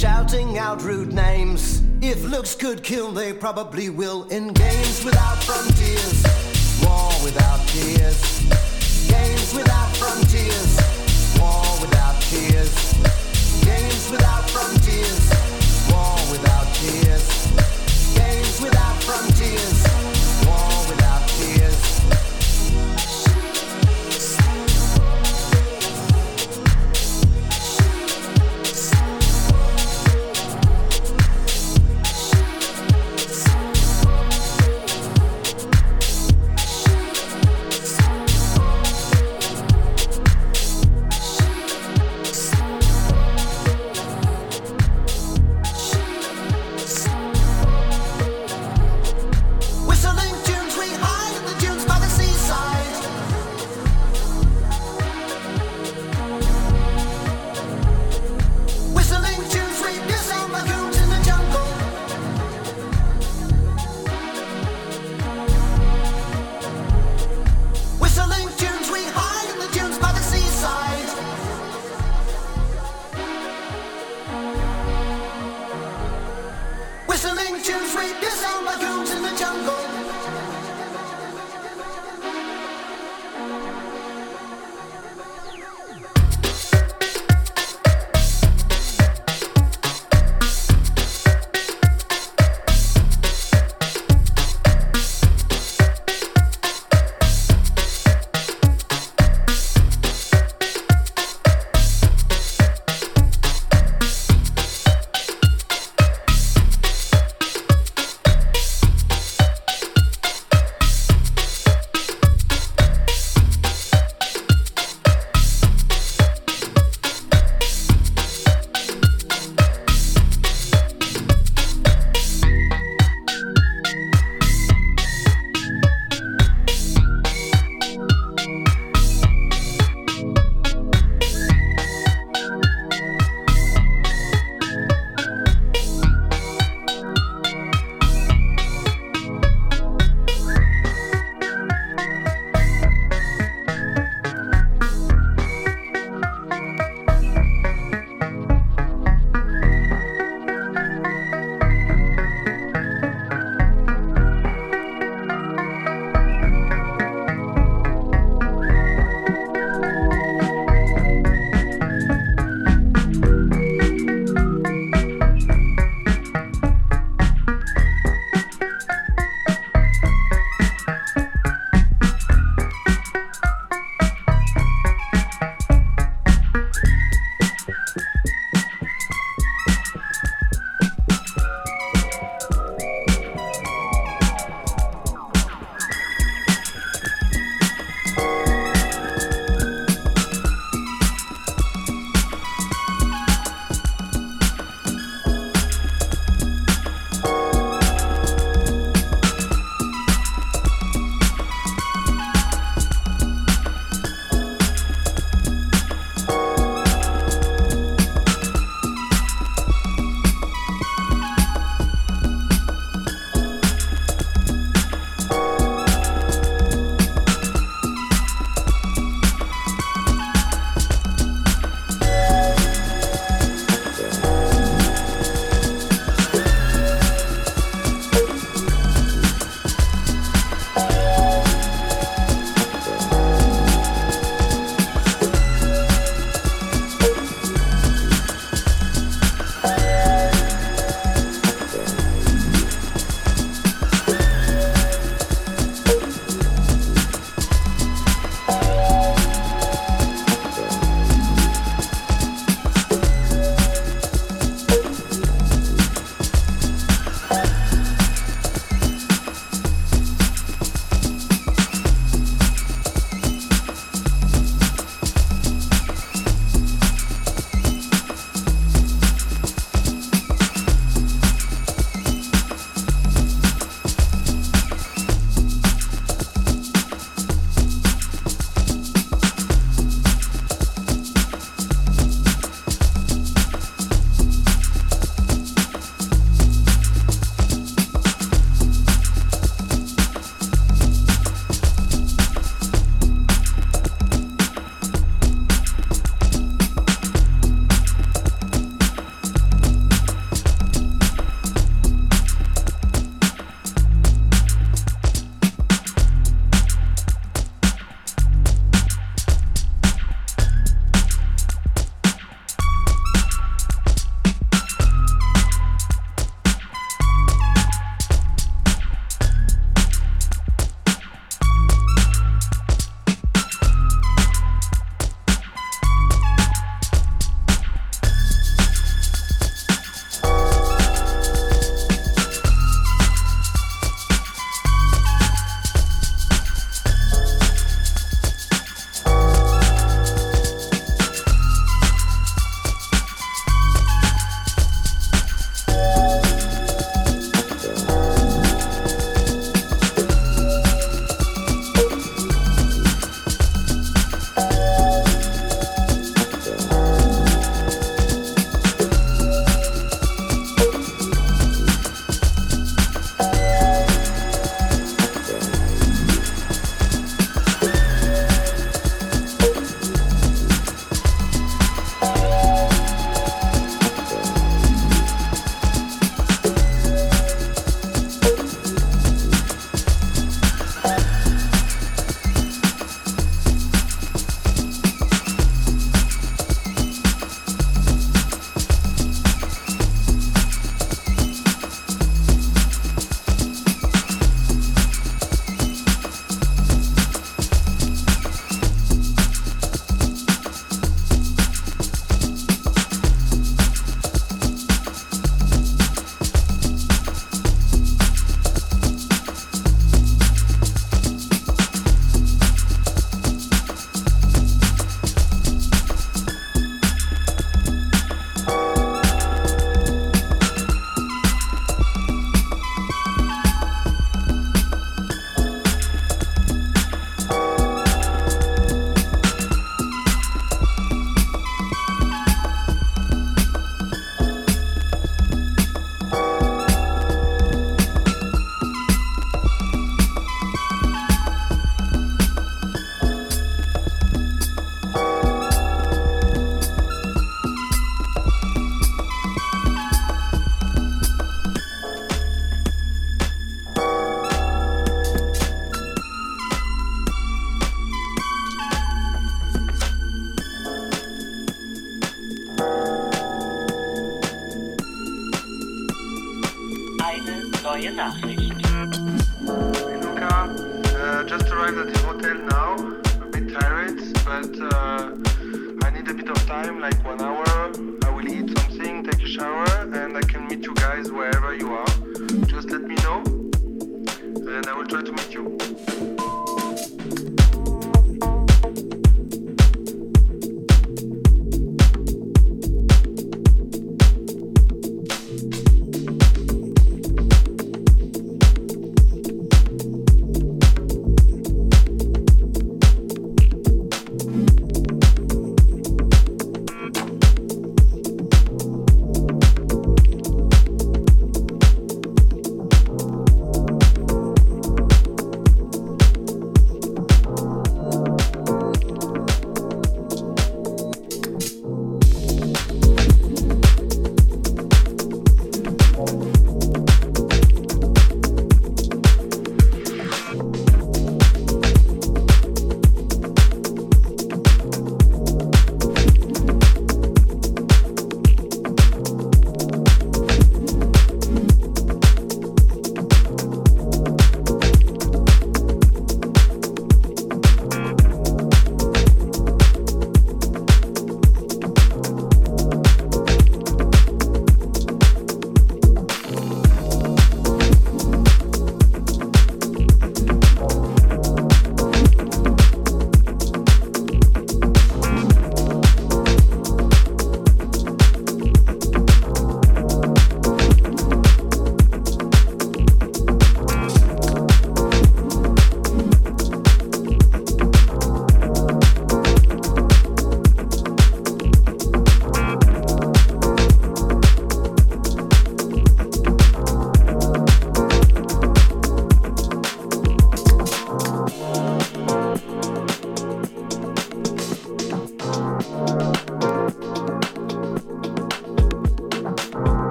shouting out rude names. If looks could kill, they probably will. In games without frontiers, war without tears. Games without frontiers,